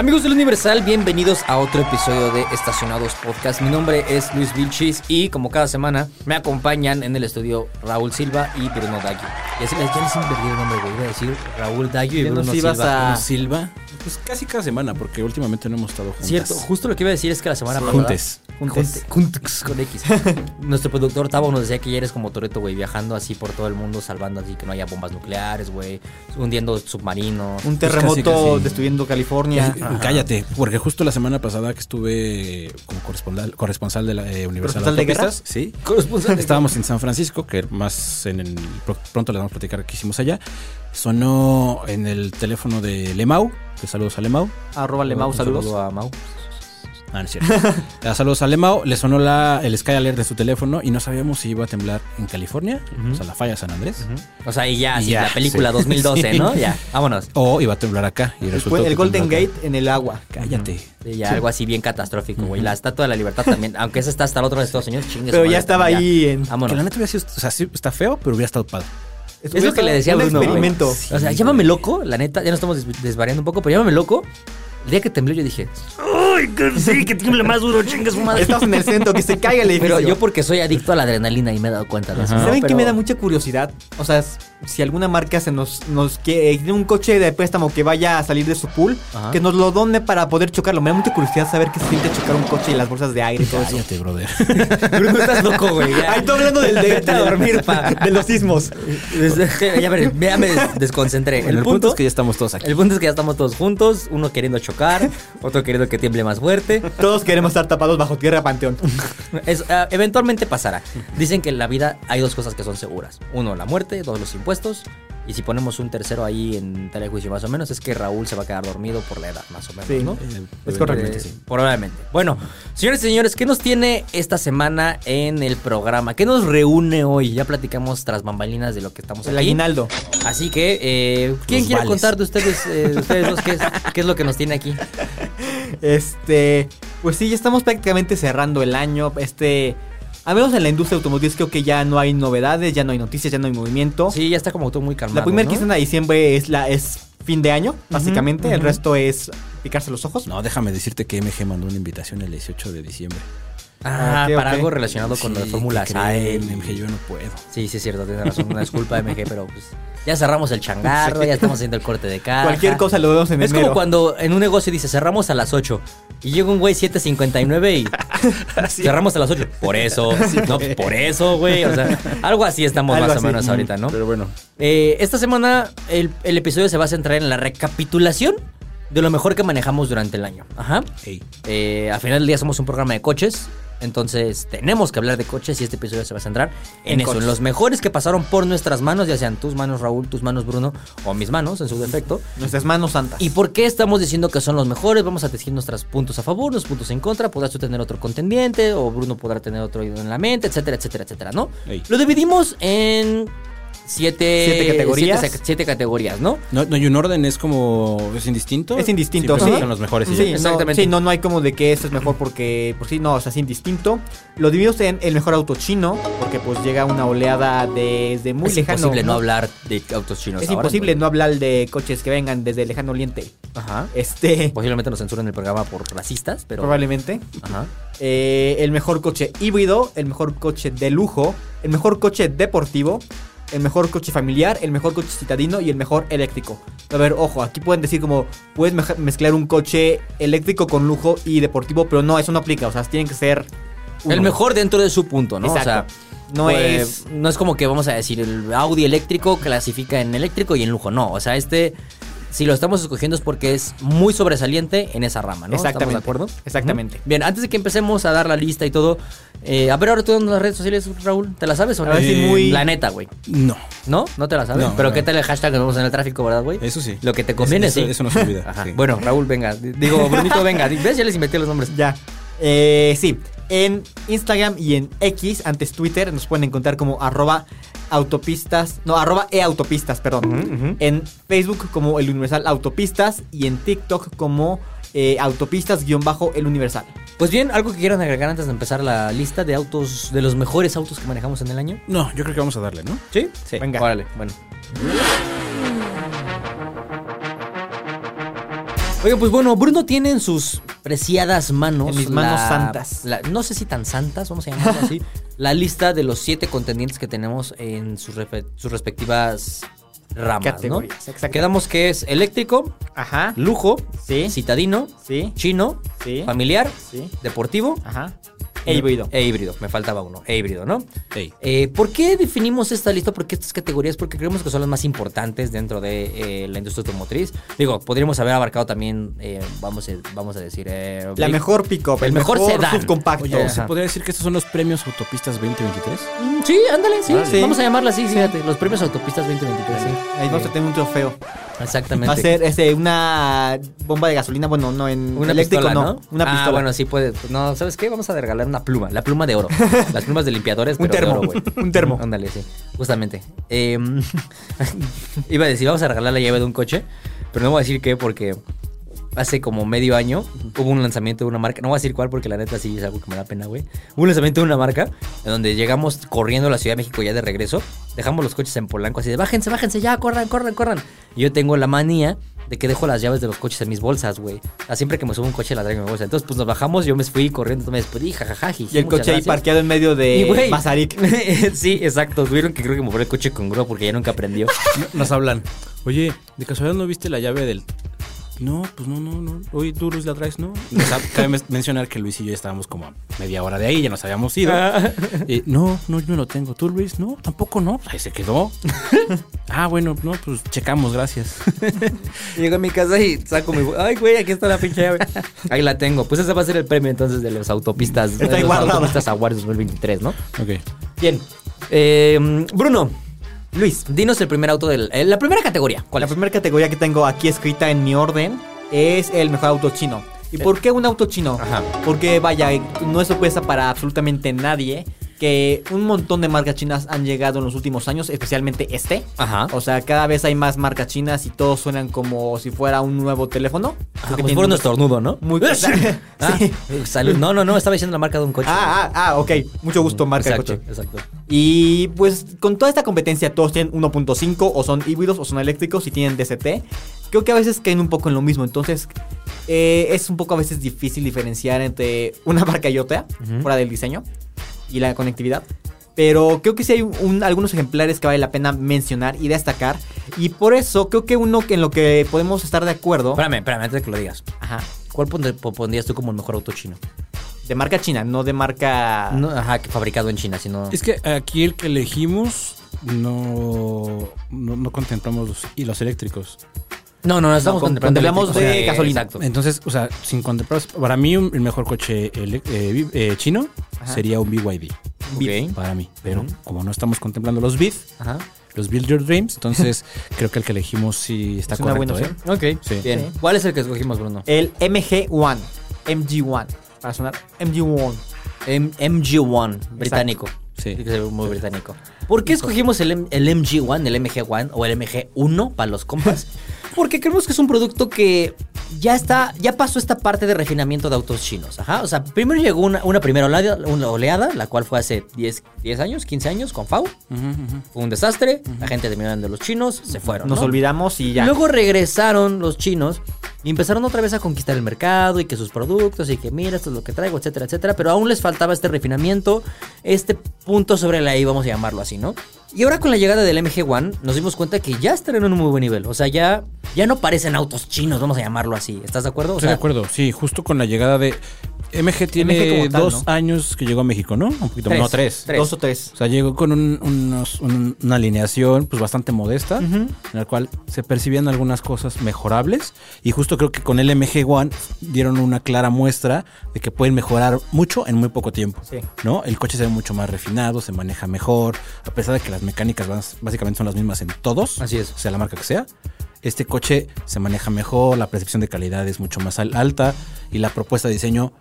Amigos del Universal, bienvenidos a otro episodio de Estacionados Podcast. Mi nombre es Luis Vilchis y como cada semana me acompañan en el estudio Raúl Silva y Bruno Daggio. Ya se les, ya les invertí el nombre, güey. Iba a decir Raúl Daggio y Bruno nos ibas Silva. a- Silva. Pues casi cada semana, porque últimamente no hemos estado juntos. Cierto, justo lo que iba a decir es que la semana pasada... Juntes. Juntes. Juntes con X. Nuestro productor Tavo nos decía que ya eres como Toreto, güey, viajando así por todo el mundo, salvando así que no haya bombas nucleares, güey, hundiendo submarinos. Un Pues terremoto casi, casi. destruyendo California. Cállate, porque justo la semana pasada que estuve como corresponsal, corresponsal de la eh, Universidad ¿Corresponsal de guerra? Autopistas, sí. Corresponsal de- Estábamos en San Francisco, que más en el pro- pronto les vamos a platicar que hicimos allá. Sonó en el teléfono de Lemau, que saludos a Lemau. Arroba Lemau, saludos. saludo a Mau. Ah, no es cierto. Ah, saludos a Lemau. Le sonó la, el Sky Alert de su teléfono y no sabíamos si iba a temblar en California, o sea, la falla San Andrés, O sea, y ya, Y ya, la película sí. 2012, Sí. ¿no? Ya, vámonos. o iba a temblar acá. Y resultó que el Golden acá. Gate en el agua. Cállate. Sí, ya, algo así bien catastrófico, güey. La Estatua de la Libertad también, aunque esa está hasta el otro de Estados Unidos, chingue su Pero madre ya estaba también, ahí en. Que Vámonos. la neta hubiera sido, o sea, sí, está feo, pero hubiera estado padre. Es lo que le decía a un Bruno, experimento. O sea, llámame loco, la neta, ya nos estamos des- desvariando un poco, pero llámame loco. El día que tembló yo dije, ¡Ay, que sí, que tiemble más duro, chingue su madre! Estamos en el centro, que se caiga el edificio. Pero yo porque soy adicto a la adrenalina y me he dado cuenta de eso. ¿no? ¿Saben qué Pero- me da mucha curiosidad? O sea, s- si alguna marca se nos, nos quiere, tiene un coche de préstamo que vaya a salir de su pool, Ajá. que nos lo done para poder chocarlo. Me da mucha curiosidad saber qué se siente chocar un coche y las bolsas de aire y todo eso. Cállate, brother. Bruno, estás loco, güey. Ahí estoy hablando del de, a dormir, pa. de los sismos. ya, me, ya me desconcentré. el, punto es que ya estamos todos aquí. El punto es que ya estamos todos juntos, uno queriendo chocar, otro queriendo que tiemble más fuerte. Todos queremos estar tapados bajo tierra panteón. Es, ah, eventualmente pasará. Dicen que en la vida hay dos cosas que son seguras. Uno, la muerte, dos, los impuestos. Y si ponemos un tercero ahí en telejuicio más o menos, es que Raúl se va a quedar dormido por la edad, más o menos, Sí. ¿no? Eh, Es correcto. Eh, sí. Probablemente. Bueno, señores y señores, ¿qué nos tiene esta semana en el programa? ¿Qué nos reúne hoy? Ya platicamos tras bambalinas de lo que estamos El aquí. aguinaldo. Así que, eh, ¿quién Los quiere vales. contar de ustedes, eh, de ustedes dos qué es, qué es lo que nos tiene aquí? Este, pues sí, ya estamos prácticamente cerrando el año. Este, al menos en la industria automotriz creo que ya no hay novedades, ya no hay noticias, ya no hay movimiento. Sí, ya está como todo muy calmado. la primera ¿no? quincena de diciembre es la es fin de año, básicamente. El resto es picarse los ojos. No, déjame decirte que MG mandó una invitación el 18 de diciembre. Ah, Ah, para algo relacionado con lo de Sí, Fórmula ¿qué creen? Sainz. MG, yo no puedo. Sí, sí, es cierto, tienes razón. Una disculpa, MG, pero pues ya cerramos el changarro, ya estamos haciendo el corte de caja. Cualquier cosa lo vemos en Es enero. como cuando en un negocio dice cerramos a las 8 y llega un güey 7.59 y cerramos a las 8. Por eso, no, pues, por eso, güey. O sea, algo así estamos Algo más o menos ahorita, ¿no? Pero bueno, Eh, esta semana el, el episodio se va a centrar en la recapitulación de lo mejor que manejamos durante el año. Ajá. hey, Eh, al final del día somos un programa de coches. Entonces tenemos que hablar de coches y este episodio se va a centrar en, En eso, coches. en los mejores que pasaron por nuestras manos, ya sean tus manos Raúl, tus manos Bruno o mis manos en su defecto. Nuestras manos santas. ¿Y por qué estamos diciendo que son los mejores? Vamos a decir nuestros puntos a favor, nuestros puntos en contra. Podrás tú tener otro contendiente o Bruno podrá tener otro en la mente, etcétera, etcétera, etcétera, ¿no? Ey. Lo dividimos en siete, Siete categorías. Siete, siete categorías, ¿no? no, no hay un orden, es como. ¿Es indistinto? Es indistinto, sí. Son los mejores. y Sí, ya. no, Exactamente. sí, no, no hay como de que este es mejor porque, por sí, no, o sea, es indistinto. Lo dividimos en el mejor auto chino, porque pues llega una oleada desde muy es lejano. imposible no hablar de autos chinos. Es ahora, imposible no hablar de coches que vengan desde el lejano oriente. Ajá. Este, Posiblemente nos censuren el programa por racistas, pero. probablemente. Ajá. Eh, el mejor coche híbrido, el mejor coche de lujo, el mejor coche deportivo, el mejor coche familiar, el mejor coche citadino y el mejor eléctrico. A ver, ojo, aquí pueden decir como puedes mezclar un coche eléctrico con lujo y deportivo, pero no, eso no aplica, o sea, tienen que ser uno. El mejor dentro de su punto, ¿no? Exacto. O sea, No pues, es No es como que vamos a decir el Audi eléctrico clasifica en eléctrico y en lujo. No, o sea, este. Si lo estamos escogiendo es porque es muy sobresaliente en esa rama, ¿no? ¿Estamos Exactamente. de acuerdo? Exactamente. Bien, antes de que empecemos a dar la lista y todo, eh, a ver ahora tú en las redes sociales, Raúl, ¿te la sabes o no? A ver si muy- La neta, güey. No, ¿No? ¿No te la sabes? No, Pero no. ¿qué tal el hashtag que vemos en el tráfico, verdad, güey? eso sí. Lo que te conviene, eso, sí. Eso no se olvida. Ajá. sí. Bueno, Raúl, venga. Digo, Brunito, venga. ¿Ves? Ya les inventé los nombres. ya. Eh, sí. En Instagram y en X, antes Twitter, nos pueden encontrar como arroba autopistas, no, arroba e-autopistas, perdón. En Facebook como el Universal Autopistas y en TikTok como eh, autopistas-el Universal. Pues bien, algo que quieran agregar antes de empezar la lista de autos, de los mejores autos que manejamos en el año. No, yo creo que vamos a darle, ¿no? ¿Sí? Sí. Venga. Órale, bueno. Oiga, pues bueno, Bruno tiene en sus preciadas manos. En mis manos santas. la- no sé si tan santas, vamos a llamarlo así. la lista de los siete contendientes que tenemos en sus, respectivas ramas, Categorías, ¿no? Quedamos que es eléctrico, Ajá. lujo, Sí. citadino, Sí. chino, Sí. familiar, Sí. deportivo Ajá. E híbrido. E híbrido, me faltaba uno. E híbrido, ¿no? Ey. Eh, ¿Por qué definimos esta lista? ¿Por qué estas categorías? Porque creemos que son las más importantes dentro de eh, la industria automotriz. Digo, podríamos haber abarcado también, eh, vamos, a, vamos a decir... eh, La Big- mejor pick-up, el el, mejor mejor, sedán. subcompacto. Oye, ¿se podría decir que estos son los premios Autopistas 2023? Mm, Sí, ándale, sí. Ah, sí. Vamos a llamarla así, fíjate. Los premios autopistas 2023, sí. Ahí vamos Eh, a tener un trofeo. Exactamente. Va a ser este, una bomba de gasolina, bueno, no en Una eléctrico, pistola, no. ¿no? Una Ah, pistola. bueno, sí puede. No, ¿sabes qué? Vamos a regalar una pluma. La pluma de oro. Las plumas de limpiadores, Un pero de termo, oro, güey. un termo. Ándale, sí. Justamente. Eh, iba a decir, vamos a regalar la llave de un coche, pero no voy a decir qué porque hace como medio año hubo un lanzamiento de una marca. No voy a decir cuál porque la neta sí es algo que me da pena, güey. Hubo un lanzamiento de una marca en donde llegamos corriendo a la Ciudad de México ya de regreso. Dejamos los coches en Polanco así de bájense, bájense, ya, corran, corran, corran. Y yo tengo la manía de que dejo las llaves de los coches en mis bolsas, güey. Siempre que me subo un coche la traigo en mi bolsa. Entonces, pues nos bajamos, yo me fui corriendo, me despedí, jajaja. y el coche ahí parqueado en medio de Mazarik. sí, exacto. Tuvieron que creo que mover el coche con grúa porque ya nunca aprendió. Nos hablan. Oye, ¿de casualidad no viste la llave del.? No, pues no, no, no. Oye, tú Luis la traes, ¿no? O sea, cabe men- mencionar que Luis y yo estábamos como a media hora de ahí, ya nos habíamos ido. Eh, no, no, yo no lo tengo. ¿Tú, Luis? No, tampoco no. Pues ahí se quedó. ah, bueno, no, pues checamos, gracias. Llego a mi casa y saco mi... Ay, güey, aquí está la pinche llave. Ahí la tengo. Pues ese va a ser el premio entonces de los autopistas. Está de los guardada. autopistas Awards 2023, ¿no? ok. Bien. Eh, Bruno. Luis, dinos el primer auto del... eh, la primera categoría. ¿Cuál La es? primera categoría que tengo aquí escrita en mi orden es el mejor auto chino. ¿Y por qué un auto chino? Ajá. Porque vaya, no es sorpresa para absolutamente nadie que un montón de marcas chinas han llegado en los últimos años, especialmente este. Ajá. O sea, cada vez hay más marcas chinas y todos suenan como si fuera un nuevo teléfono. Ah, como si fuera un estornudo, ¿no? Muy Ah, Sí. salud. No, no, no, estaba diciendo la marca de un coche. Ah, ah, ah, ok. Mucho gusto, marca exacto, de coche. exacto. Y pues con toda esta competencia todos tienen 1.5 o son híbridos o son eléctricos y tienen DCT. Creo que a veces caen un poco en lo mismo. Entonces eh, es un poco a veces difícil diferenciar entre una marca y otra, fuera del diseño y la conectividad. Pero creo que sí hay un- algunos ejemplares que vale la pena mencionar y destacar. Y por eso creo que uno que en lo que podemos estar de acuerdo... Espérame, espérame, antes de que lo digas. Ajá. ¿Cuál pondr- pondrías tú como el mejor auto chino? De marca china, no de marca... No, ajá, que fabricado en China, sino... Es que aquí el que elegimos no, no, no contemplamos los, y los eléctricos. No, no, no, estamos No, contemplando contemplamos de Eh, gasolina. Exacto. Entonces, o sea, sin contemplar. Para mí, un- el mejor coche ele- eh, eh, chino Ajá. sería un BYD. Ok. Para mí. Pero Ujú. como no estamos contemplando los BID, Ajá. los Build Your Dreams, entonces creo que el que elegimos sí está Es una correcto. buena ¿eh? opción. Ok, Sí. bien. Sí. ¿Cuál es el que escogimos, Bruno? El MG1. MG1. Para sonar MG1. M- MG1, británico. Sí. que se ve muy británico. ¿Por qué escogimos el, M- el MG1, el MG1 o el MG1 para los compas? Porque creemos que es un producto que ya está, ya pasó esta parte de refinamiento de autos chinos. Ajá. O sea, primero llegó una, una primera oleada, una oleada, la cual fue hace 10, 10 años, 15 años con FAU. Fue un desastre. La gente terminó de los chinos, se fueron. Nos ¿no? olvidamos y ya. Luego regresaron los chinos y empezaron otra vez a conquistar el mercado y que sus productos y que mira, esto es lo que traigo, etcétera, etcétera. Pero aún les faltaba este refinamiento, este punto sobre la I, vamos a llamarlo así, ¿no? Y ahora con la llegada del MG1 nos dimos cuenta que ya están en un muy buen nivel. O sea, ya, ya no parecen autos chinos, vamos a llamarlo así. ¿Estás de acuerdo? O Estoy sea, de acuerdo, sí, justo con la llegada de. MG tiene como tal, dos ¿no? años que llegó a México, ¿no? Un poquito, Tres. no, tres. Tres. Dos o tres. O sea, llegó con un- unos- un- una alineación pues bastante modesta, en la cual se percibían algunas cosas mejorables. Y justo creo que con el MG One dieron una clara muestra de que pueden mejorar mucho en muy poco tiempo. Sí. ¿no? El coche se ve mucho más refinado, se maneja mejor, a pesar de que las mecánicas básicamente son las mismas en todos. Así es. Sea la marca que sea. Este coche se maneja mejor, la percepción de calidad es mucho más al- alta y la propuesta de diseño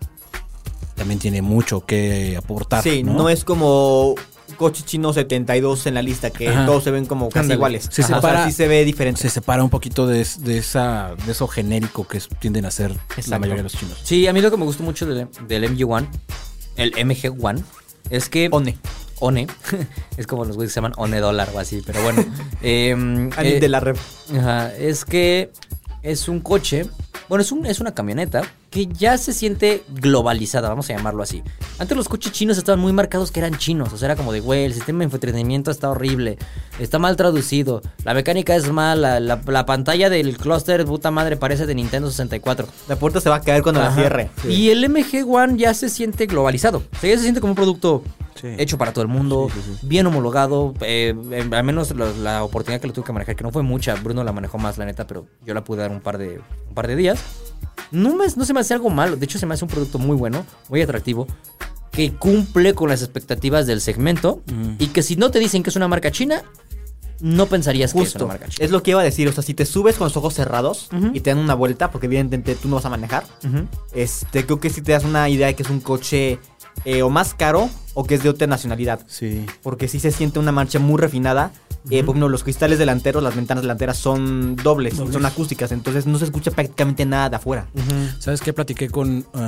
también tiene mucho que aportar. Sí, ¿no? no, es como coche chino 72 en la lista, que Ajá. todos se ven como casi Ándale. iguales. Se Ajá, o sea, separa- sí se ve diferente. Se separa un poquito de, de esa, de eso genérico que tienden a ser la Exacto. mayoría de los chinos. Sí, a mí lo que me gustó mucho del, del MG1, el MG1, es que... One. One. es como los güeyes se llaman One Dólar o así, pero bueno. Alguien eh, de la red. Ajá, es que es un coche, bueno, es, un, es una camioneta que ya se siente globalizada, vamos a llamarlo así. Antes los coches chinos estaban muy marcados que eran chinos, o sea, era como de, güey, el sistema de entretenimiento está horrible, está mal traducido, la mecánica es mala, la, la pantalla del clúster, puta madre, parece de Nintendo 64. La puerta se va a caer cuando la cierre. Y el MG One ya se siente globalizado. O sea, ya se siente como un producto Sí. hecho para todo el mundo, Sí, sí, sí. bien homologado. eh, eh, al menos la, la oportunidad que lo tuve que manejar, que no fue mucha. Bruno la manejó más, la neta, pero yo la pude dar un par de, un par de días. No, me, no se me hace algo malo. De hecho, se me hace un producto muy bueno, muy atractivo. Que cumple con las expectativas del segmento. Mm. Y que si no te dicen que es una marca china, no pensarías que es Justo. una marca china. Es lo que iba a decir. O sea, si te subes con los ojos cerrados y te dan una vuelta, porque evidentemente tú no vas a manejar, este, creo que sí te das una idea de que es un coche eh, o más caro o que es de otra nacionalidad. Sí. Porque sí se siente una marcha muy refinada. Eh, por ejemplo, los cristales delanteros, las ventanas delanteras son dobles, Dobles. son acústicas, entonces no se escucha prácticamente nada de afuera. ¿Sabes qué? Platiqué con uh,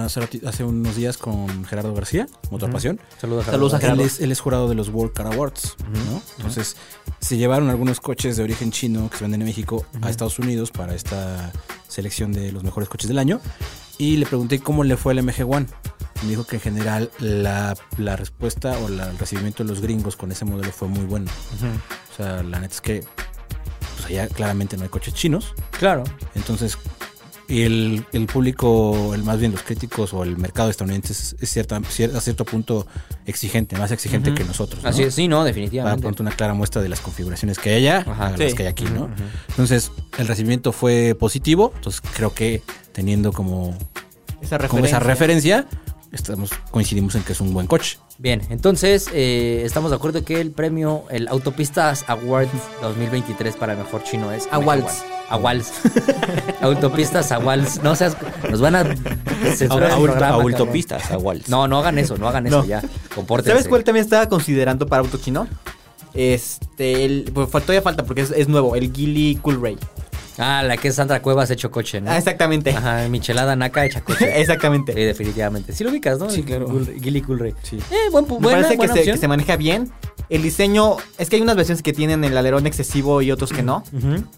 hace, unos días con Gerardo García, Motor Pasión. Saludos a Saludos a Él Gerardo. es, él es jurado de los World Car Awards, ¿no? Entonces, se llevaron algunos coches de origen chino que se venden en México a Estados Unidos para esta selección de los mejores coches del año. Y le pregunté cómo le fue al MG One. Me dijo que en general la, la respuesta o la- el recibimiento de los gringos con ese modelo fue muy bueno. O sea, la neta es que pues allá claramente no hay coches chinos. Claro. Entonces, el, el público, el más bien los críticos o el mercado estadounidense es, es cierta, cier- a cierto punto exigente, más exigente que nosotros. ¿no? Así es, sí, no, Para definitivamente. pronto una clara muestra de las configuraciones que hay allá Ajá, sí. las que hay aquí, ¿no? Entonces, el recibimiento fue positivo. Entonces, creo que teniendo como, Esa como referencia. esa referencia, estamos, coincidimos en que es un buen coche. Bien, entonces eh, estamos de acuerdo que el premio, el Autopistas Awards 2023 para mejor chino es Awards. Awards. Autopistas Awards. No seas, nos van a censurar cabrón. Awards. No, no hagan eso, no hagan eso No. ya. Compórtense. ¿Sabes cuál también estaba considerando para auto chino? Este, el, pues, todavía falta porque es, es nuevo, el Gilly Cool Ray. Ah, la que es Sandra Cuevas hecho coche, ¿no? Ah, exactamente. Ajá, Michelada Naka hecha coche. exactamente. Sí, definitivamente. Sí lo ubicas, ¿no? Sí, claro. Gilly Cool Ray. Sí. Eh, buen, Me buena, parece que se, opción. que se maneja bien. El diseño, es que hay unas versiones que tienen el alerón excesivo y otros que no.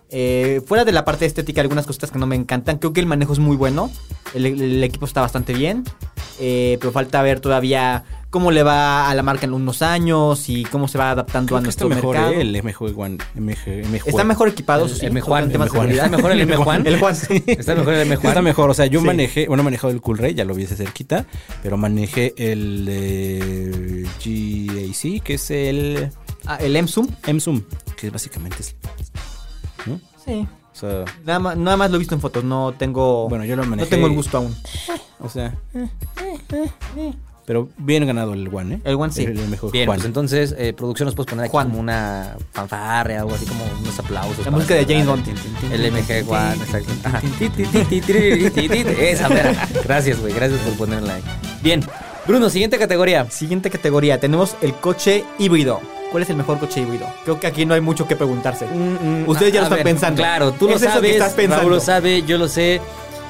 Eh, fuera de la parte estética, algunas cositas que no me encantan. Creo que el manejo es muy bueno. El, el equipo está bastante bien. Eh, pero falta ver todavía cómo le va a la marca en unos años y cómo se va adaptando Creo a que está nuestro mejor mercado. ¿eh? el MG Está mejor equipado, El- sí, M Juan, el Juan. Está mejor el M Juan. El Juan, sí. Está mejor el M Está mejor, o sea, yo Sí. manejé, bueno, he manejado el Cool Ray, ya lo vi desde cerquita, pero manejé el GAC, que es el Ah, el M-Zoom. M-Zoom, que básicamente es... ¿no? Sí. O sea, Nada más, nada más lo he visto en fotos, no tengo. bueno, yo lo manejé... no tengo el gusto aún. O sea... Pero bien ganado el One, ¿eh? El One sí. El, el mejor Bien, Juan. pues entonces, eh, producción nos puedes poner aquí Juan. como una fanfarria algo así como unos aplausos. La música de James Bond. El MG Juan, exacto. Esa, mera. Gracias, güey, gracias por ponerla ahí. Bien, Bruno, siguiente categoría. Siguiente categoría, tenemos el coche híbrido. ¿Cuál es el mejor coche híbrido? Creo que aquí no hay mucho que preguntarse. Ustedes ya lo están ver, pensando. Claro, tú lo Es eso que sabes, estás pensando. Raúl lo sabe, yo lo sé.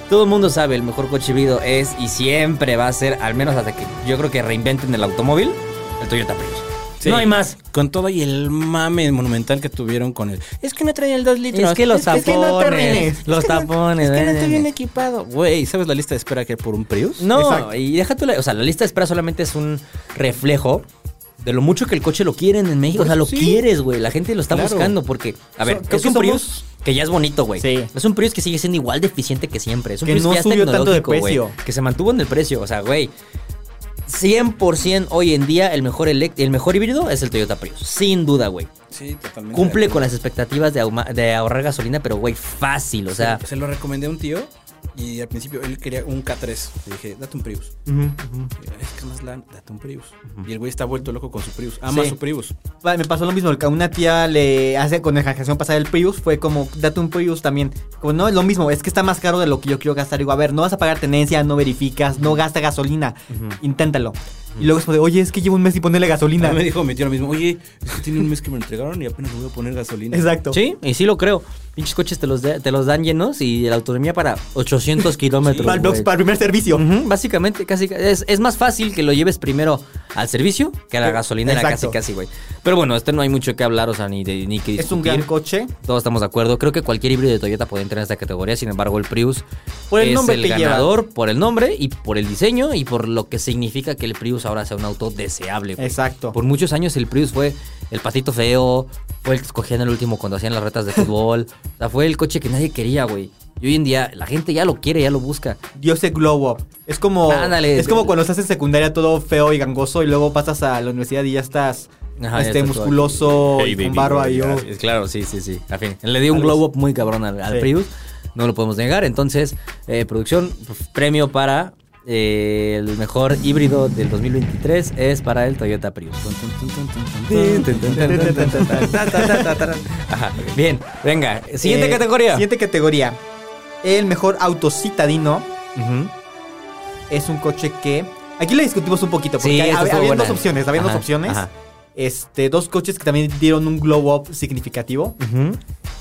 Todo el mundo sabe, el mejor coche híbrido es y siempre va a ser, al menos hasta que yo creo que reinventen el automóvil, el Toyota Prius. Sí. No hay más. Con todo y el mame monumental que tuvieron con el... Es que no trae el 2 litros. Es que los es que no te tapones, arruines, los es que no- tapones, Es que no estoy bien equipado. Güey, ¿sabes la lista de espera que hay por un Prius? No, Exacto. y la, o sea, la lista de espera solamente es un reflejo de lo mucho que el coche lo quieren en México. O sea, lo Sí. quieres, güey. La gente lo está Claro. buscando porque, a ver, So- creo es que un somos- Prius que ya es bonito, güey. Sí. Es un Prius que sigue siendo igual de eficiente que siempre. Es un Que Prius no que ya subió tanto de precio. Que se mantuvo en el precio. O sea, güey. 100% hoy en día el mejor el mejor híbrido es el Toyota Prius. Sin duda, güey. Sí, totalmente. Cumple con las expectativas de, ahorrar gasolina, pero güey, fácil. O sea, se lo recomendé a un tío Y al principio él quería un K3. Le dije, date un Prius. Ujú, ujú. Es que más lana, date un Prius. Y el güey está vuelto loco con su Prius. Ama Sí. su Prius. Me pasó lo mismo, que a una tía le hace con la generación pasada el Prius, fue como, date un Prius también. Como, no, es lo mismo, es que está más caro de lo que yo quiero gastar. Digo, a ver, no vas a pagar tenencia, no verificas, no gasta gasolina, inténtalo. Y luego es como de, oye, es que llevo un mes sin ponerle gasolina. Me dijo mi tío lo mismo. Oye, es que tiene un mes que me lo entregaron y apenas le voy a poner gasolina. Exacto. Sí, y sí lo creo. Pinches coches te los, de- te los dan llenos y la autonomía para 800 kilómetros. Para, el, güey. para el primer servicio. Ujú, básicamente, casi es, es más fácil que lo lleves primero al servicio que a la gasolinera, exacto. casi, casi, güey. Pero bueno, este no hay mucho que hablar, o sea, ni, de, ni que Es un discutir. gran coche. Todos estamos de acuerdo. Creo que cualquier híbrido de Toyota puede entrar en esta categoría. Sin embargo, el Prius Por el es nombre el lleva. ganador por el nombre y por el diseño y por lo que significa que el Prius ahora sea un auto deseable. güey. Exacto. Por muchos años el Prius fue el patito feo, fue el que escogían el último cuando hacían las retas de fútbol. o sea, fue el coche que nadie quería, güey. Y hoy en día la gente ya lo quiere, ya lo busca. Dio ese glow up. Es como, Ándale. es como cuando estás en secundaria todo feo y gangoso y luego pasas a la universidad y ya estás Ajá, este musculoso Hey, y con baby, barba boy, y yo. ya, Claro, sí, sí, sí. A fin, le dio un glow up muy cabrón al, al Sí. Prius. No lo podemos negar. Entonces, eh, producción, pues, premio para eh, el mejor híbrido del 2023 es para el Toyota Prius. Ajá. Bien, venga. Siguiente Eh, categoría. Siguiente categoría. El mejor auto citadino es un coche que. Aquí le discutimos un poquito, porque Sí, hay- esta había, dos opciones. Había dos opciones. ajá. Este, dos coches que también dieron un glow up significativo.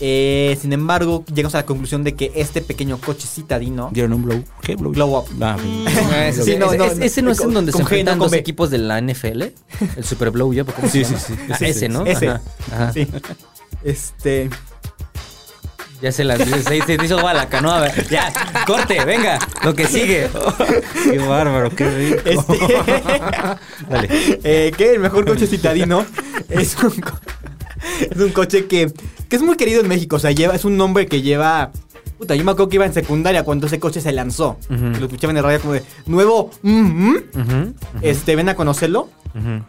Eh, sin embargo, llegamos a la conclusión de que este pequeño coche citadino. Dieron un blow. ¿Qué blow? Glow up. Ah, Ese, Sí, no, no, ese- ese no es con- en donde se enfrentan B. equipos de la NFL. El Super Blow Up. ¿cómo se Sí, sí, sí. Ah, Ese, ese, ¿no? ese. Ajá, ajá. Sí. Este. Ya se la se, se- se hizo agua la canoa. a ver. Ya, corte, venga, lo que sigue. Qué bárbaro, qué rico. Este. Dale. eh, que el mejor coche citadino es un, co- es un coche que, que es muy querido en México. O sea, lleva, es un nombre que lleva. Puta, yo me acuerdo que iba en secundaria cuando ese coche se lanzó. Lo escuchaba en el radio como de nuevo. mm, mm". Ujú, Este, ven a conocerlo.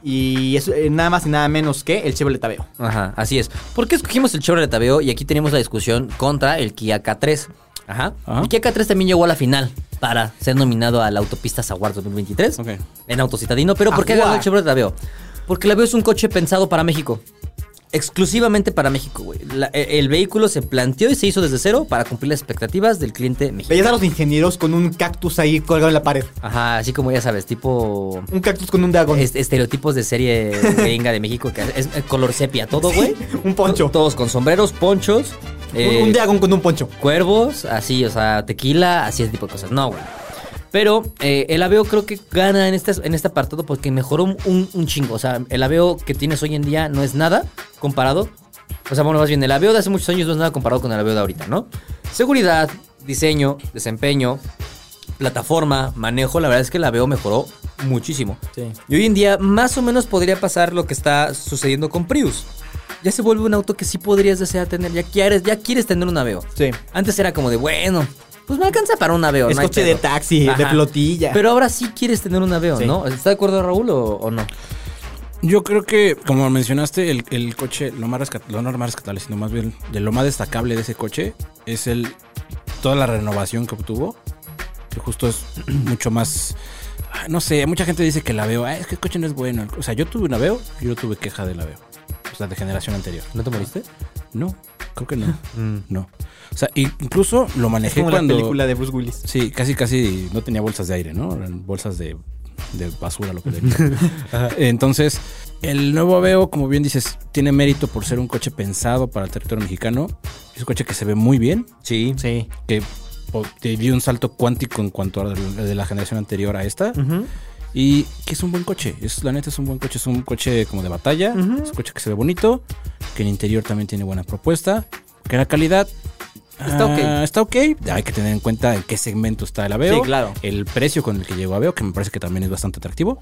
Y es eh, nada más y nada menos que el Chevrolet Aveo. Ajá, así es. ¿Por qué escogimos el Chevrolet Aveo? Y aquí tenemos la discusión contra el Kia K3. Ajá. Ajá. El Kia K3 también llegó a la final para ser nominado a la Autopista Awards 2023 Ok. en autocitadino. Pero ¿por qué ganó el Chevrolet Aveo? Porque el Aveo es un coche pensado para México. Exclusivamente para México, güey. La- e- el vehículo se planteó y se hizo desde cero para cumplir las expectativas del cliente mexicano. Veías a los ingenieros con un cactus ahí colgado en la pared. Ajá, así como ya sabes, tipo Un cactus con un dragón. est- estereotipos de serie gringa de México que es eh, color sepia todo, güey. un poncho. Todos con sombreros, ponchos, eh, un, un dragón con un poncho. cuervos, así, o sea, tequila, así ese tipo de cosas. No, güey. Pero eh, el Aveo creo que gana en este, en este apartado porque mejoró un, chingo. O sea, el Aveo que tienes hoy en día no es nada comparado. O sea, bueno, más bien, el Aveo de hace muchos años no es nada comparado con el Aveo de ahorita, ¿no? Seguridad, diseño, desempeño, plataforma, manejo, la verdad es que el Aveo mejoró muchísimo. Sí. Y hoy en día más o menos podría pasar lo que está sucediendo con Prius. Ya se vuelve un auto que sí podrías desear tener. Ya quieres, ya quieres tener un Aveo. Sí. Antes era como de, bueno, pues me alcanza para un Aveo. Es no coche de taxi, de flotilla. Pero ahora sí quieres tener un Aveo, Sí. ¿no? ¿Está de acuerdo Raúl o, o no? Yo creo que, como mencionaste, el, el coche, lo más, rescat- lo no más rescatable, sino más bien de lo más destacable de ese coche es el toda la renovación que obtuvo. Que justo es mucho más. ah, No sé, mucha gente dice que la veo. es que el coche no es bueno. O sea, yo tuve una veo y yo tuve queja de la veo. O sea, de generación anterior. ¿No te moriste? No, creo que no. No. O sea, incluso lo es manejé como cuando. la película de Bruce Willis. Sí, casi, casi no tenía bolsas de aire, ¿no? Eran bolsas de, de basura, lo que tenía. Entonces, el nuevo Aveo, como bien dices, tiene mérito por ser un coche pensado para el territorio mexicano. Es un coche que se ve muy bien, Sí. Sí. que dio un salto cuántico en cuanto a la de la generación anterior a esta. Y que es un buen coche. Es, la neta es un buen coche. Es un coche como de batalla. Es un coche que se ve bonito. Que en interior también tiene buena propuesta. Que la calidad. Está ok. ah, Está ok. Hay que tener en cuenta en qué segmento está el Aveo. Sí, claro. El precio con el que llegó Aveo, que me parece que también es bastante atractivo.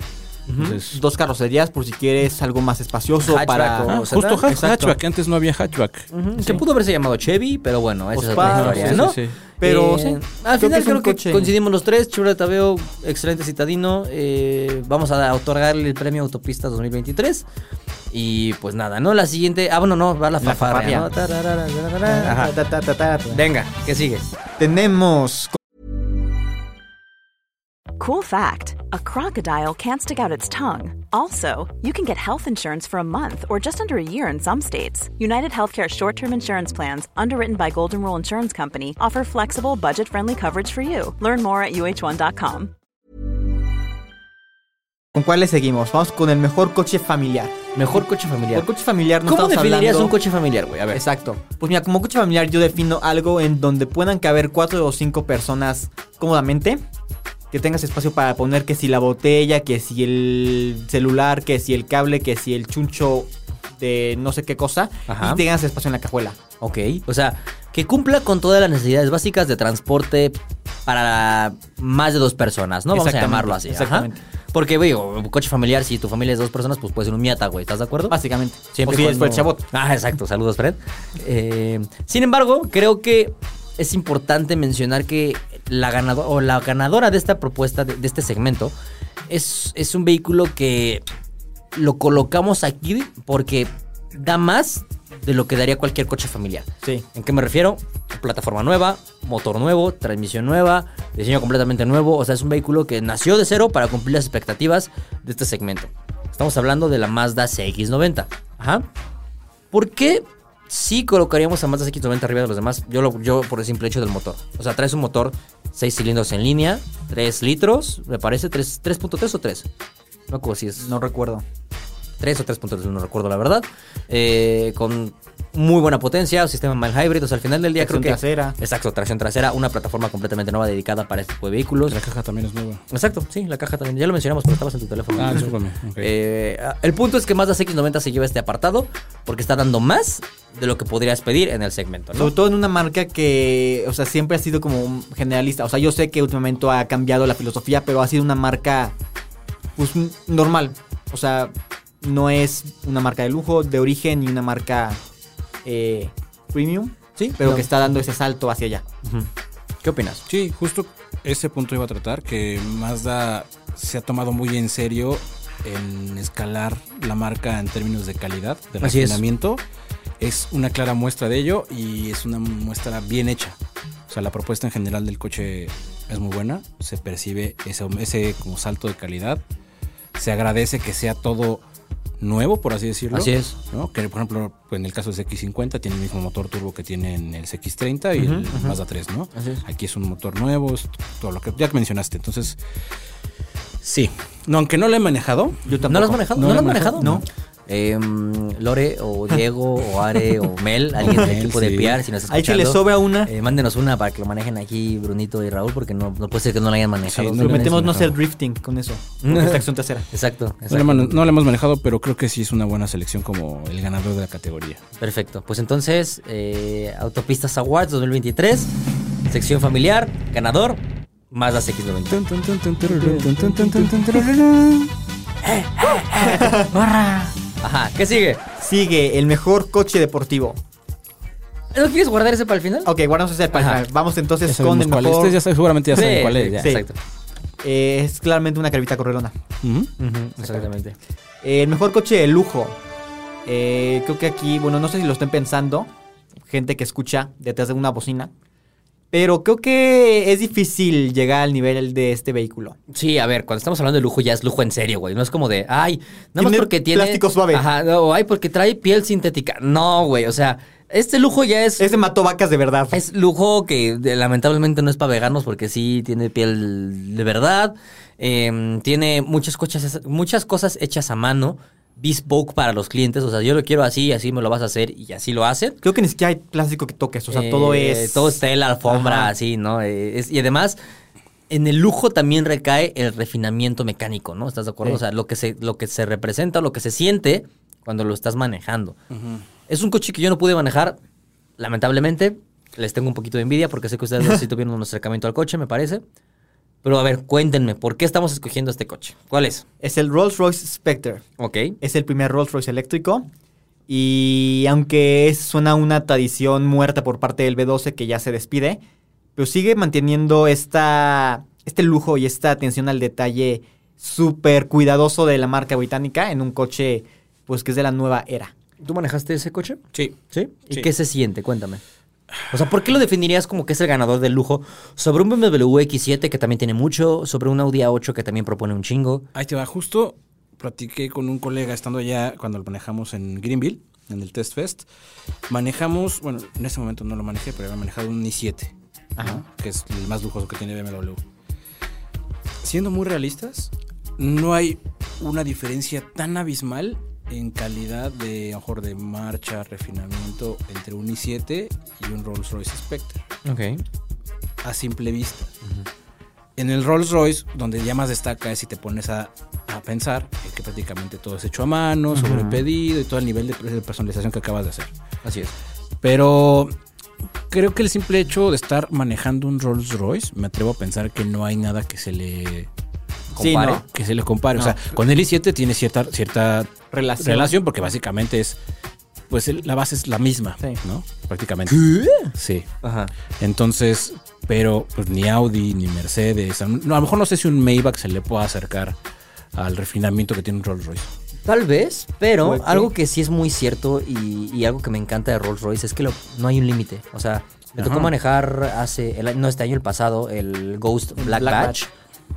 Entonces, Dos carrocerías por si quieres algo más espacioso Hatchback para... o- ah, justo ha- exacto. hatchback. Antes no había hatchback. Que pudo haberse llamado Chevy, pero bueno, esa es otra Ospa, historia, sí, ¿no? sí, sí. Pero, Eh, sí, al creo que final es un creo que coche- coincidimos los tres. Chevrolet Aveo, excelente citadino. eh, vamos a otorgarle el premio Autopista 2023. Y pues nada, ¿no? La siguiente. Ah, bueno, no, va la La fanfarria. fanfarria. ¿no? Tararara, tararara. Ajá. Ta, ta, ta, ta, ta. Venga, ¿qué sigue? Tenemos Cool fact a crocodile can't stick out its tongue. Also, you can get health insurance for a month or just under a year in some states. United Healthcare short term insurance plans, underwritten by Golden Rule Insurance Company, offer flexible, budget friendly coverage for you. Learn more at uh1.com. ¿Con cuál le seguimos? Vamos con el mejor coche familiar. Mejor coche familiar. Por coche familiar no ¿Cómo estamos definirías hablando- un coche familiar, güey? A ver. Exacto. Pues mira, como coche familiar yo defino algo en donde puedan caber cuatro o cinco personas cómodamente. Que tengas espacio para poner que si la botella, que si el celular, que si el cable, que si el chuncho de no sé qué cosa. Ajá. Y tengas espacio en la cajuela. Ok. O sea, que cumpla con todas las necesidades básicas de transporte para más de dos personas, ¿no? Vamos a llamarlo así. ajá. exactamente. Porque, un coche familiar, si tu familia es dos personas, pues puede ser un Miata, güey. ¿Estás de acuerdo? Básicamente. Siempre o si y es por el cuando- chabot. Ah, exacto. Saludos, Fred. Eh, sin embargo, creo que es importante mencionar que la ganadora o la ganadora de esta propuesta, de, de este segmento, es, es un vehículo que lo colocamos aquí porque da más de lo que daría cualquier coche familiar. Sí. ¿En qué me refiero? Plataforma nueva, motor nuevo, transmisión nueva, diseño completamente nuevo. O sea, es un vehículo que nació de cero para cumplir las expectativas de este segmento. Estamos hablando de la Mazda CX90. Ajá. ¿Por qué sí colocaríamos a Mazda CX90 arriba de los demás? Yo, lo- yo por el simple hecho del motor. O sea, traes un motor 6 cilindros en línea, 3 litros, me parece, 3 3.3 o 3. No recuerdo si es No recuerdo. 3 o 3.3, no recuerdo la verdad. Eh, con muy buena potencia, un sistema mild hybrid. O sea, al final del día Tracción creo que. trasera. Exacto, tracción trasera, una plataforma completamente nueva dedicada para este tipo de vehículos. La caja también es nueva. Exacto, sí, la caja también. Ya lo mencionamos, pero estabas en tu teléfono. Ah, discúlpame. Eh, el punto es que Mazda CX90 se lleva este apartado porque está dando más de lo que podrías pedir en el segmento, ¿no? Sobre todo en una marca que, o sea, siempre ha sido como un generalista. O sea, yo sé que últimamente ha cambiado la filosofía, pero ha sido una marca, pues, normal. O sea, no es una marca de lujo, de origen, ni una marca eh, premium. Sí, Pero no. que está dando ese salto hacia allá. ¿Qué opinas? Sí, justo ese punto iba a tratar, que Mazda se ha tomado muy en serio en escalar la marca en términos de calidad, de es. refinamiento. Es. una clara muestra de ello y es una muestra bien hecha. O sea, la propuesta en general del coche es muy buena, se percibe ese, ese como salto de calidad, se agradece que sea todo nuevo, por así decirlo. Así es. ¿no? Que por ejemplo, en el caso del CX50 tiene el mismo motor turbo que tiene en el CX30 y el Mazda 3, ¿no? Así es. Aquí es un motor nuevo, es todo lo que ya mencionaste. Entonces, sí. No, aunque no lo he manejado. Yo ¿No lo has manejado? ¿No, No lo has manejado, No. Em, Lore o Diego o Are o Mel, alguien del equipo de. PR, si nos está Ahí que le escuchando, sobra una. eh, mándenos una para que lo manejen aquí Brunito y Raúl, porque no, no puede ser que no lo hayan manejado. Sí, Prometemos no hacer drifting con eso. Porque es tracción trasera. Exacto, No lo, exacto. hemos- no lo hemos manejado, pero creo que sí es una buena selección como el ganador de la categoría. Perfecto. Pues entonces, eh, Autopistas Awards 2023, sección familiar, ganador, Mazda CX90. Ajá, ¿qué sigue? Sigue el mejor coche deportivo. ¿No quieres guardar ese para el final? Ok, guardamos ese para el final. Vamos entonces Ya con el mejor. Ustedes ya saben- seguramente ya saben Sí, cuál es. ya. sí. Exacto. Eh, es claramente una carvita correlona. Exactamente. Eh, el mejor coche de lujo. Eh, creo que aquí, bueno, no sé si lo estén pensando. Gente que escucha detrás de una bocina. Pero creo que es difícil llegar al nivel de este vehículo. Sí, a ver, cuando estamos hablando de lujo ya es lujo en serio, güey. No es como de, ay, nada más porque tiene... plástico suave. Ajá, no, o ay, porque trae piel sintética. No, güey, o sea, este lujo ya es... Ese mató vacas de verdad. Es lujo que lamentablemente no es para veganos porque sí tiene piel de verdad. Eh, tiene muchas cosas, muchas cosas hechas a mano, bespoke para los clientes. O sea, yo lo quiero así, así me lo vas a hacer y así lo hacen. Creo que ni siquiera hay plástico que toques. O sea, todo Eh, es. Todo es tela, alfombra, Ajá. así, ¿no? Eh, es- y además, en el lujo también recae el refinamiento mecánico, ¿no? ¿Estás de acuerdo? Sí. O sea, lo que, se, lo que se representa, lo que se siente cuando lo estás manejando. Es un coche que yo no pude manejar, lamentablemente. Les tengo un poquito de envidia porque sé que ustedes sí tuvieron un acercamiento al coche, me parece. Pero a ver, cuéntenme, ¿por qué estamos escogiendo este coche? ¿Cuál es? Es el Rolls Royce Spectre. Ok. Es el primer Rolls Royce eléctrico. Y aunque es, suena una tradición muerta por parte del B12 que ya se despide, pero sigue manteniendo esta, este lujo y esta atención al detalle súper cuidadoso de la marca británica en un coche pues que es de la nueva era. ¿Tú manejaste ese coche? Sí. ¿Sí? ¿Y Sí. qué se siente? Cuéntame. O sea, ¿por qué lo definirías como que es el ganador del lujo sobre un BMW X7 que también tiene mucho, sobre un Audi A8 que también propone un chingo? Ahí te va, justo platiqué con un colega estando allá cuando lo manejamos en Greenville, en el Test Fest. Manejamos, bueno, en ese momento no lo manejé, pero había manejado un i7, ¿no? que es el más lujoso que tiene BMW. Siendo muy realistas, no hay una diferencia tan abismal en calidad de, a lo mejor, de marcha, refinamiento entre un i7 y un Rolls Royce Spectre, Ok. a simple vista. En el Rolls Royce, donde ya más destaca es si te pones a, a pensar que prácticamente todo es hecho a mano, sobre pedido y todo el nivel de personalización que acabas de hacer. Así es. Pero creo que el simple hecho de estar manejando un Rolls Royce, me atrevo a pensar que no hay nada que se le Sí, compare. no. Que se le compare. O sea, con el i7 tiene cierta, cierta Relación. relación porque básicamente es. Pues el- la base es la misma, Sí. ¿no? Prácticamente. Sí. Ajá. Entonces, pero pues ni Audi ni Mercedes. a- no, a lo mejor no sé si un Maybach se le pueda acercar al refinamiento que tiene un Rolls Royce. Tal vez, pero algo que sí es muy cierto y, y algo que me encanta de Rolls Royce es que lo- no hay un límite. O sea, me tocó manejar hace, el, no este año, el pasado, el Ghost Black, Black Badge.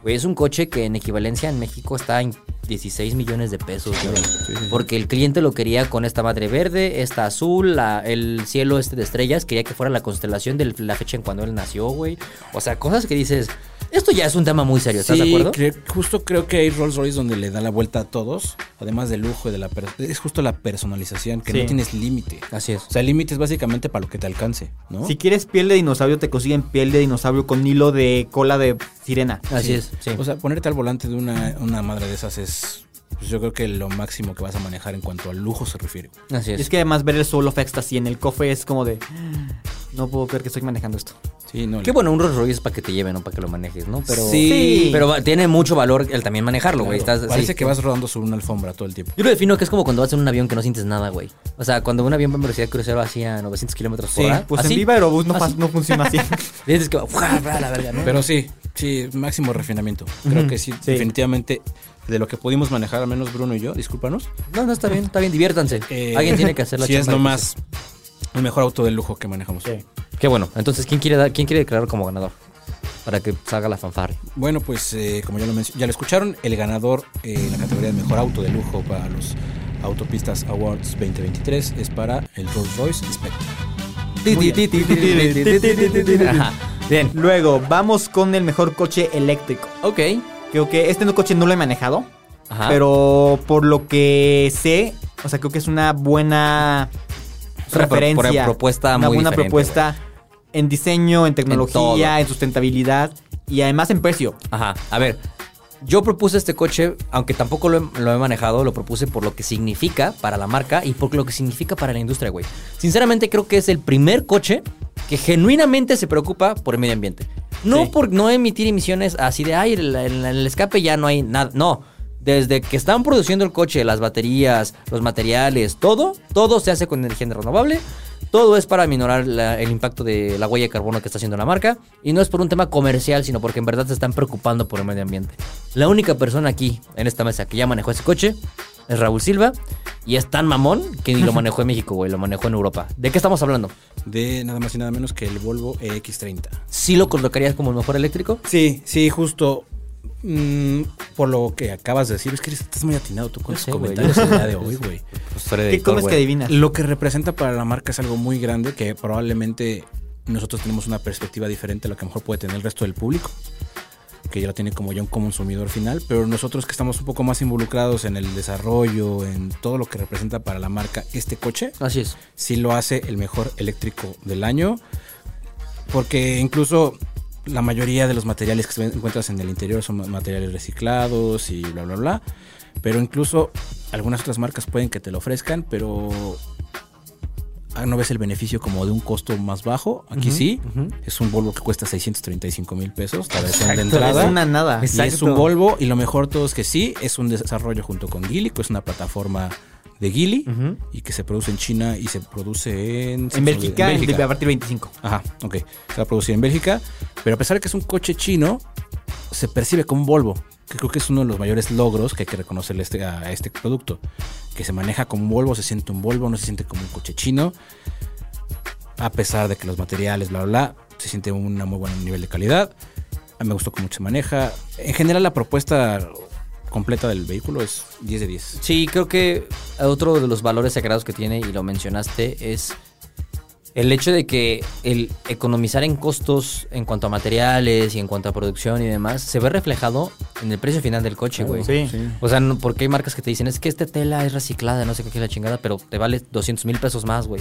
Güey, es un coche que en equivalencia en México está en 16 millones de pesos, güey. Porque el cliente lo quería con esta madre verde, esta azul, la- el cielo este de estrellas, quería que fuera la constelación de la fecha en cuando él nació, güey. O sea, cosas que dices, esto ya es un tema muy serio, ¿estás de acuerdo? cre- justo creo que hay Rolls Royce donde le da la vuelta a todos, además del lujo y de la es justo la personalización, que Sí. no tienes límite. Así es. O sea, el límite es básicamente para lo que te alcance, ¿no? Si quieres piel de dinosaurio, te consiguen piel de dinosaurio con hilo de cola de sirena. Así Sí. es, sí. O sea, ponerte al volante de una, una madre de esas es, pues yo creo que lo máximo que vas a manejar en cuanto al lujo se refiere. Así Y es. es que además ver el Soul of Ecstasy en el cofre es como de... No puedo creer que estoy manejando esto. Sí, no. Qué bueno, un Rolls Royce es para que te lleven, no para que lo manejes, ¿no? Pero, Sí. pero va- tiene mucho valor el también manejarlo, güey. Claro, Estás- Parece sí. que vas rodando sobre una alfombra todo el tiempo. Yo lo defino que es como cuando vas en un avión que no sientes nada, güey. O sea, cuando un avión va en velocidad crucero hacía 900 kilómetros por hora. pues así, en Viva Aerobús no, no funciona así. Dices que. ¡Bra! la verga, ¿no? Pero sí, sí, máximo refinamiento. Creo que sí, Sí. definitivamente, de lo que pudimos manejar, al menos Bruno y yo, discúlpanos. no, no, está bien, está bien, diviértanse. eh, Alguien tiene que hacer la Sí, es chamba lo difícil. más, el mejor auto de lujo que manejamos. Qué bueno. Entonces, ¿quién quiere, dar, ¿quién quiere declarar como ganador? Para que salga la fanfarre. Bueno, pues eh, como ya lo, ya lo escucharon, el ganador eh, en la categoría de mejor auto de lujo para los Autopistas Awards 2023 es para el Rolls Royce Spectre. Bien. Luego, vamos con el mejor coche eléctrico. Ok. Creo que este coche no lo he manejado. Ajá. Pero por lo que sé, o sea, creo que es una buena Es una pro- referencia. pro- propuesta una muy buena propuesta en diseño, en tecnología, en, sustentabilidad y además en precio. Ajá. A ver, yo propuse este coche, aunque tampoco lo he, lo he manejado, lo propuse por lo que significa para la marca y por lo que significa para la industria, güey. Sinceramente creo que es el primer coche que genuinamente se preocupa por el medio ambiente. No Sí. por no emitir emisiones así de, ay, en el, en el escape ya no hay nada. No. Desde que están produciendo el coche, las baterías, los materiales, todo, todo se hace con energía renovable. Todo es para minorar la- el impacto de la huella de carbono que está haciendo la marca. Y no es por un tema comercial, sino porque en verdad se están preocupando por el medio ambiente. La única persona aquí, en esta mesa, que ya manejó ese coche es Raúl Silva. Y es tan mamón que ni lo manejó en México, güey, lo manejó en Europa. ¿De qué estamos hablando? De nada más y nada menos que el Volvo EX30. ¿Sí lo colocarías como el mejor eléctrico? Sí, sí, justo. Mm, por lo que acabas de decir, es que eres- estás muy atinado tú con tus comentarios el día de hoy, güey. ¿Qué comes que adivinas? Lo que representa para la marca es algo muy grande que probablemente nosotros tenemos una perspectiva diferente a lo que a lo mejor puede tener el resto del público, que ya lo tiene como ya un consumidor final, pero nosotros que estamos un poco más involucrados en el desarrollo, en todo lo que representa para la marca este coche, Así es. sí lo hace el mejor eléctrico del año, porque incluso la mayoría de los materiales que se encuentras en el interior son ma- materiales reciclados y bla, bla, bla. Pero incluso algunas otras marcas pueden que te lo ofrezcan, pero ah, no ves el beneficio como de un costo más bajo. Aquí sí, es un Volvo que cuesta 635 mil pesos, la versión de entrada. es una nada. Y es un Volvo y lo mejor todo es que sí, es un desarrollo junto con que es una plataforma de Geely y que se produce en China y se produce en... En Bélgica, en a partir de 25. Ajá, ok. Se va a producir en Bélgica, pero a pesar de que es un coche chino, se percibe como un Volvo, que creo que es uno de los mayores logros que hay que reconocerle este- a este producto. Que se maneja como un Volvo, se siente un Volvo, no se siente como un coche chino. a pesar de que los materiales, bla, bla, bla, se siente un muy buen nivel de calidad. Me gustó cómo se maneja. En general, la propuesta completa del vehículo es 10 de 10. Sí, creo que otro de los valores sagrados que tiene, y lo mencionaste, es el hecho de que el economizar en costos en cuanto a materiales y en cuanto a producción y demás se ve reflejado en el precio final del coche, güey. Sí. O sea, no- porque hay marcas que te dicen, es que esta tela es reciclada, no sé qué es la chingada, pero te vale 200 mil pesos más, güey.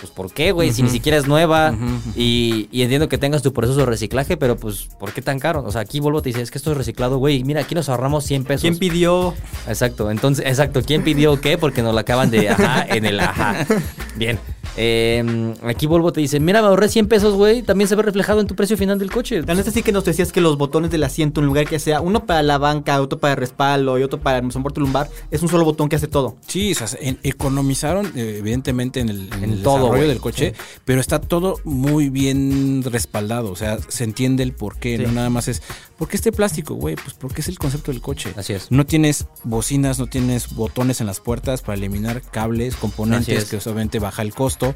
Pues ¿por qué, güey? Si ni siquiera es nueva. y, y entiendo que tengas tu proceso de reciclaje, pero pues ¿por qué tan caro? O sea, aquí Volvo te dice, es que esto es reciclado, güey. Mira, aquí nos ahorramos 100 pesos. ¿Quién pidió? Exacto, entonces, exacto, ¿quién pidió qué? Porque nos lo acaban de ajá en el ajá. Bien. Eh, aquí Volvo te dice, mira, me ahorré 100 pesos, güey, también se ve reflejado en tu precio final del coche. La neta sí que nos decías que los botones del asiento, en lugar que sea uno para la banca, otro para el respaldo y otro para el soporte lumbar, es un solo botón que hace todo. Sí, o sea, en- economizaron eh, evidentemente en el, en En el todo, desarrollo del coche, pero está todo muy bien respaldado, o sea, se entiende el por qué, Sí. no nada más es, ¿por qué este plástico, güey? Pues porque es el concepto del coche. Así es. No tienes bocinas, no tienes botones en las puertas para eliminar cables, componentes es. que obviamente baja el costo.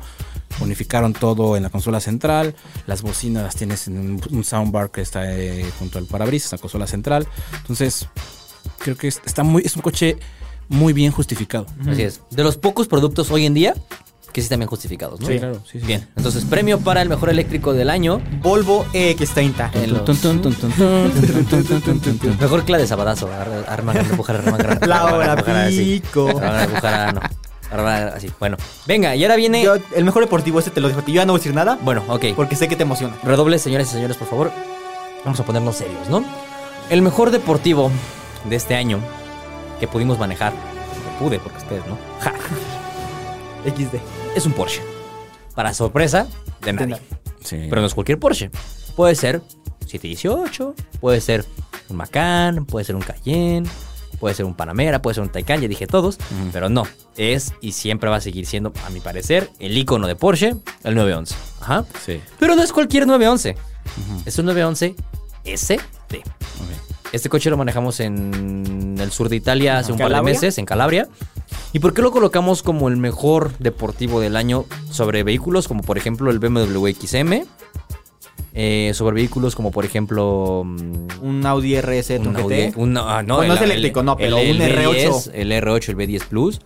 Unificaron todo en la consola central. Las bocinas las tienes en un soundbar que está junto al parabrisas, la consola central. Entonces, creo que está muy, es un coche muy bien justificado. Así es. De los pocos productos hoy en día que sí están bien justificados, ¿no? Sí, claro. Sí. Bien. Entonces, premio para el mejor eléctrico del año. Volvo EX30. Mejor clave de sabadazo. Arman, empujar, arman, La hora pico. La hora así. Bueno, venga, y ahora viene. Yo- el mejor deportivo ese te lo dejo a ti. Yo ya no voy a decir nada Bueno, ok. porque sé que te emociona. Redobles, señores y señores, por favor. Vamos a ponernos serios, ¿no? El mejor deportivo de este año que pudimos manejar, que pude, porque ustedes no, ja, XD. es un Porsche. Para sorpresa de nadie. Sí. Pero no es cualquier Porsche. Puede ser 718, puede ser un Macan, puede ser un Cayenne, puede ser un Panamera, puede ser un Taycan, ya dije todos, pero no. Es y siempre va a seguir siendo, a mi parecer, el icono de Porsche, el 911. Ajá. Sí. Pero no es cualquier 911. Es un 911 ST. Este coche lo manejamos en el sur de Italia hace un par de ¿Calabria? meses, en Calabria. ¿Y por qué lo colocamos como el mejor deportivo del año sobre vehículos como por ejemplo el BMW XM? Eh, sobre vehículos como por ejemplo... mm, Un Audi RS un. Audi- un- ah, no, Bueno, el- no es eléctrico, no, pero el, un el R8. B10, el R8, el B10 Plus.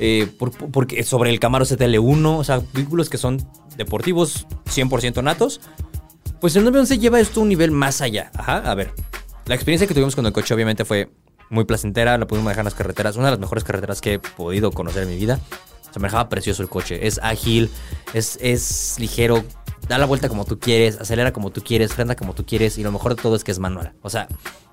eh, por- porque sobre el Camaro ZL1, o sea, vehículos que son deportivos 100% natos. Pues el 911 lleva esto a un nivel más allá. Ajá, a ver. La experiencia que tuvimos con el coche obviamente fue muy placentera, lo pudimos manejar en las carreteras, una de las mejores carreteras que he podido conocer en mi vida. Se manejaba precioso el coche, es ágil, es, es ligero, da la vuelta como tú quieres, acelera como tú quieres, frena como tú quieres y lo mejor de todo es que es manual. O sea,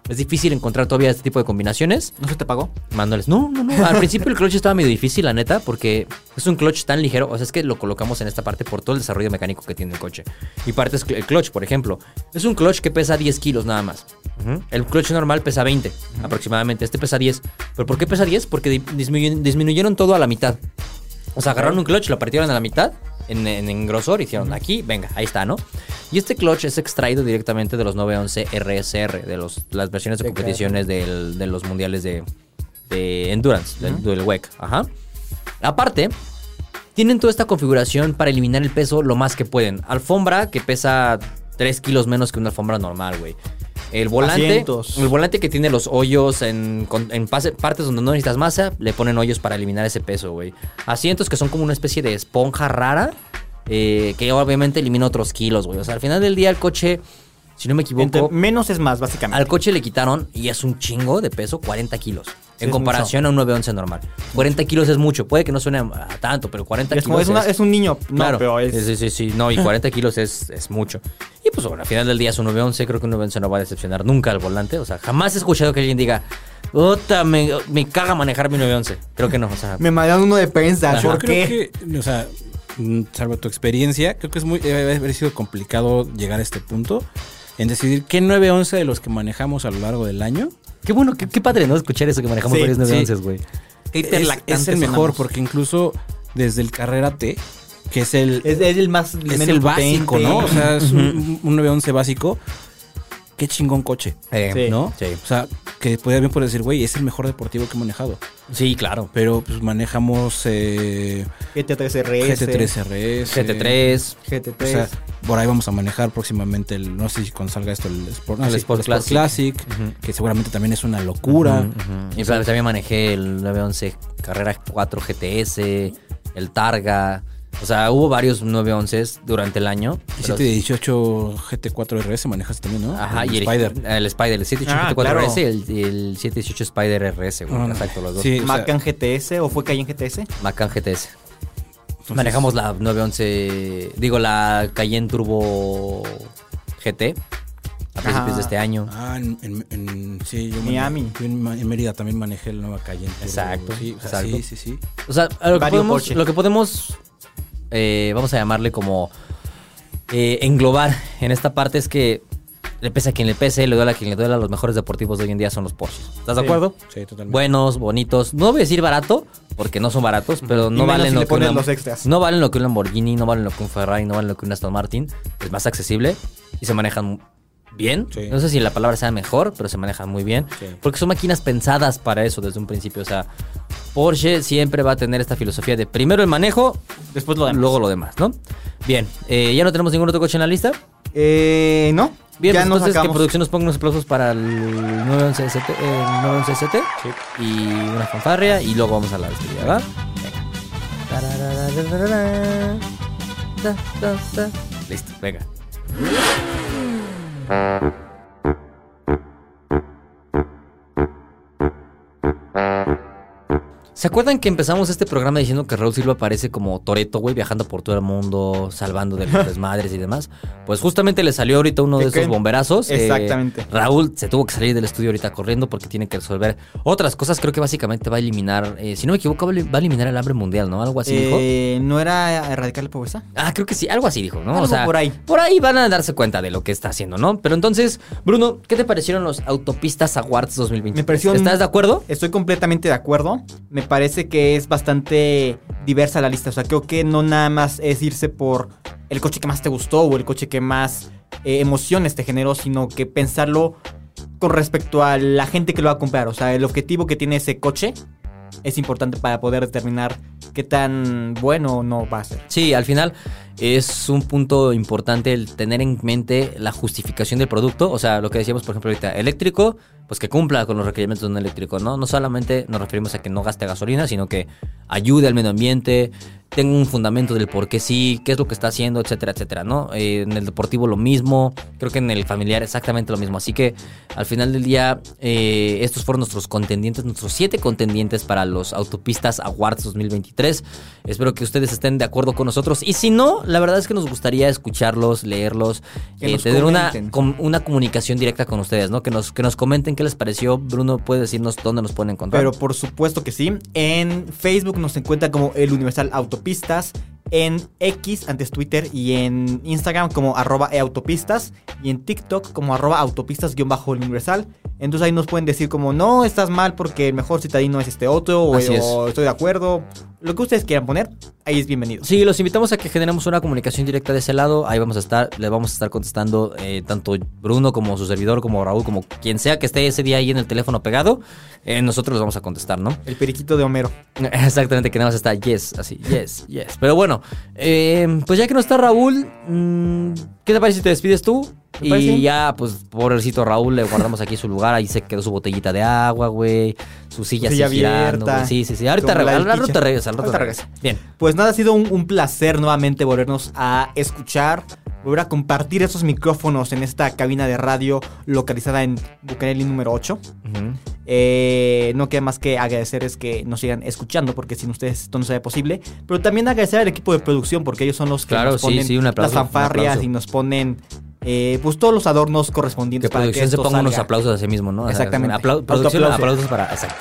es difícil encontrar todavía este tipo de combinaciones. ¿No se te pagó? Manuales. No, no, no. Al principio el clutch estaba medio difícil, la neta, porque es un clutch tan ligero. O sea, es que lo colocamos en esta parte por todo el desarrollo mecánico que tiene el coche. Y parte es el clutch, por ejemplo. Es un clutch que pesa 10 kilos nada más. El clutch normal pesa 20 aproximadamente. Este pesa 10. ¿Pero por qué pesa 10? Porque disminuyeron todo a la mitad. O sea, agarraron un clutch, lo partieron a la mitad en, en, en grosor hicieron aquí, venga, ahí está, ¿no? Y este clutch es extraído directamente de los 911 RSR, de los, las versiones de competiciones del- de los mundiales de, de Endurance, del, del WEC. Ajá. Aparte, tienen toda esta configuración para eliminar el peso lo más que pueden. Alfombra que pesa 3 kilos menos que una alfombra normal, güey. El volante, Asientos. el volante que tiene los hoyos en, con- en pase- partes donde no necesitas masa, le ponen hoyos para eliminar ese peso, güey. Asientos que son como una especie de esponja rara, eh, que obviamente elimina otros kilos, güey. O sea, al final del día el coche, si no me equivoco, Entre- menos es más, básicamente. al coche le quitaron, y es un chingo de peso, 40 kilos. En comparación a un 911 normal. 40 kilos es mucho. Puede que no suene a tanto, pero 40 es, kilos es, una- es un niño. No, Claro. pero es. Sí, sí, sí. No, y 40 kilos es, es mucho. Y pues bueno, al final del día es un 911. Creo que un 911 no va a decepcionar nunca al volante. O sea, jamás he escuchado que alguien diga, puta, me, me caga manejar mi 911. Creo que no, o sea. Me mandaron uno de prensa. Ajá. Yo ¿Por creo qué? que, o sea, mm, salvo tu experiencia, creo que es muy, debe haber sido complicado llegar a este punto en decidir qué 911 de los que manejamos a lo largo del año Qué bueno, qué, qué padre, ¿no? Escuchar eso que manejamos Sí, varios sí. 911, güey. Es, el mejor sonamos. porque incluso desde el Carrera T, que es el, Es, es el más. es el básico, potente. ¿no? O sea, es un, un 911 básico. Qué chingón coche. Eh. ¿no? Sí. O sea, que podría bien poder decir, güey, es el mejor deportivo que he manejado. Sí, claro. Pero pues manejamos eh, GT3 RS. GT3 RS. GT3. GT3. O sea, por ahí vamos a manejar próximamente el, no sé si cuando salga esto, el Sport, no, El sí, Sport Classic. Classic, que seguramente también es una locura. Y pues, también manejé el 911 Carrera 4 GTS, el Targa. O sea, hubo varios 911 durante el año. Y pero- 718 GT4 RS manejaste también, ¿no? Ajá, el y el Spider. El Spider, el 718 Ah, GT4 claro. RS y el, y el 718 Spider RS, güey. Ah, Exacto, los dos. Sí, o sea, Macan GTS o fue Cayenne GTS. Macan GTS. entonces- Manejamos la 911, digo, la Cayenne Turbo GT a principios Ajá. de este año. Ah, en, en- en- sí, yo Miami. mane- yo en, en Mérida también manejé el Nueva Cayenne. Turbo. Exacto, Sí, o sea, exacto. sí, sí, sí. O sea, lo que podemos, lo que podemos eh, vamos a llamarle como eh, englobar en esta parte es que le pese a quien le pese, le duela a quien le duela, los mejores deportivos de hoy en día son los Porsche. ¿Estás de acuerdo? Sí, totalmente. Buenos, bonitos. No voy a decir barato, porque no son baratos, pero no valen si lo que los extras. No valen lo que un Lamborghini, no valen lo que un Ferrari, no valen lo que un Aston Martin. Es más accesible y se manejan bien. Sí. No sé si la palabra sea mejor, pero se manejan muy bien. Sí. Porque son máquinas pensadas para eso desde un principio. O sea, Porsche siempre va a tener esta filosofía de primero el manejo, Después lo demás. luego lo demás, ¿no? Bien, eh, ¿ya no tenemos ningún otro coche en la lista? Eh, no. Bien, ya pues entonces que producción nos ponga unos aplausos para el 911 ST, eh, 911 ST y una fanfarria y luego vamos a la despedida, ¿va? Venga. Listo, venga. Uh-huh. ¿Se acuerdan que empezamos este programa diciendo que Raúl Silva parece como Toreto, güey, viajando por todo el mundo, salvando de los desmadres y demás? Pues justamente le salió ahorita uno de ¿De esos bomberazos. eh, Exactamente. Raúl se tuvo que salir del estudio ahorita corriendo porque tiene que resolver otras cosas. Creo que básicamente va a eliminar, eh, si no me equivoco, va a eliminar el hambre mundial, ¿no? Algo así dijo. Eh, ¿No era erradicar la pobreza? Ah, creo que sí, algo así dijo, ¿no? Algo por ahí. Por ahí van a darse cuenta de lo que está haciendo, ¿no? Pero entonces, Bruno, ¿qué te parecieron los Autopistas Awards 2020? Me pareció ¿Estás de acuerdo? Estoy completamente de acuerdo. Me parece que es bastante diversa la lista. O sea, creo que no nada más es irse por el coche que más te gustó o el coche que más eh, emociones te generó, sino que pensarlo con respecto a la gente que lo va a comprar. O sea, el objetivo que tiene ese coche es importante para poder determinar qué tan bueno o no va a ser. Sí, al final es un punto importante el tener en mente la justificación del producto. O sea, lo que decíamos, por ejemplo, ahorita, eléctrico, pues que cumpla con los requerimientos de un eléctrico, ¿no? No solamente nos referimos a que no gaste gasolina, sino que ayude al medio ambiente, tenga un fundamento del por qué sí, qué es lo que está haciendo, etcétera, etcétera, ¿no? Eh, en el deportivo lo mismo, creo que en el familiar exactamente lo mismo. Así que al final del día, eh, estos fueron nuestros contendientes, nuestros siete contendientes para los Autopistas Awards 2023. Espero que ustedes estén de acuerdo con nosotros. Y si no, la verdad es que nos gustaría escucharlos, leerlos, eh, tener una, com- una comunicación directa con ustedes, ¿no? Que nos, que nos comenten qué les pareció. Bruno, puede decirnos dónde nos pueden encontrar. Pero por supuesto que sí. En Facebook nos encuentra como el Universal Autopistas. En X, antes Twitter, y en Instagram como arroba eautopistas. Y en TikTok como arroba autopistas-el universal. Entonces ahí nos pueden decir como, no, estás mal porque el mejor citadino es este otro. O, es. o estoy de acuerdo. Lo que ustedes quieran poner, ahí es bienvenido. Sí, los invitamos a que generemos una comunicación directa de ese lado. Ahí vamos a estar, le vamos a estar contestando eh, tanto Bruno como su servidor, como Raúl, como quien sea que esté ese día ahí en el teléfono pegado. eh, nosotros les vamos a contestar, ¿no? El periquito de Homero. Exactamente, que nada más está yes, así, yes, yes. Pero bueno, eh, pues ya que no está Raúl, mm, ¿qué te parece si te despides tú? Y parece. ya, pues, pobrecito Raúl, le guardamos aquí su lugar. Ahí se quedó su botellita de agua, güey. Su silla, silla así abierta. Sí, sí, sí. Ahorita, re- al rato regresa, al rato regresa. Bien. Pues nada, ha sido un, un placer nuevamente volvernos a escuchar, volver a compartir esos micrófonos en esta cabina de radio localizada en Bucareli número 8. Ujú. Eh, no queda más que agradecerles que nos sigan escuchando, porque sin ustedes esto no sería posible. Pero también agradecer al equipo de producción, porque ellos son los que Claro, nos sí, ponen sí, un aplauso, las fanfarrias y nos ponen eh, pues todos los adornos Que correspondientes para que producción se esto ponga unos aplausos a sí mismo, ¿no? Exactamente. aplau- producción, aplausos para. Exacto.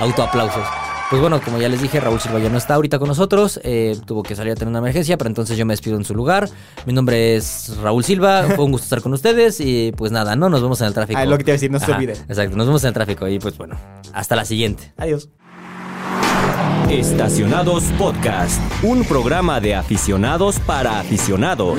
Autoaplausos. Pues bueno, como ya les dije, Raúl Silva ya no está ahorita con nosotros. eh, tuvo que salir a tener una emergencia, pero entonces yo me despido en su lugar. Mi nombre es Raúl Silva. Fue un gusto estar con ustedes. Y pues nada, ¿no? Nos vemos en el tráfico. Ah, lo que te iba a decir, no se olvide. Exacto, nos vemos en el tráfico. Y pues bueno, hasta la siguiente. Adiós. Estacionados Podcast, un programa de aficionados para aficionados.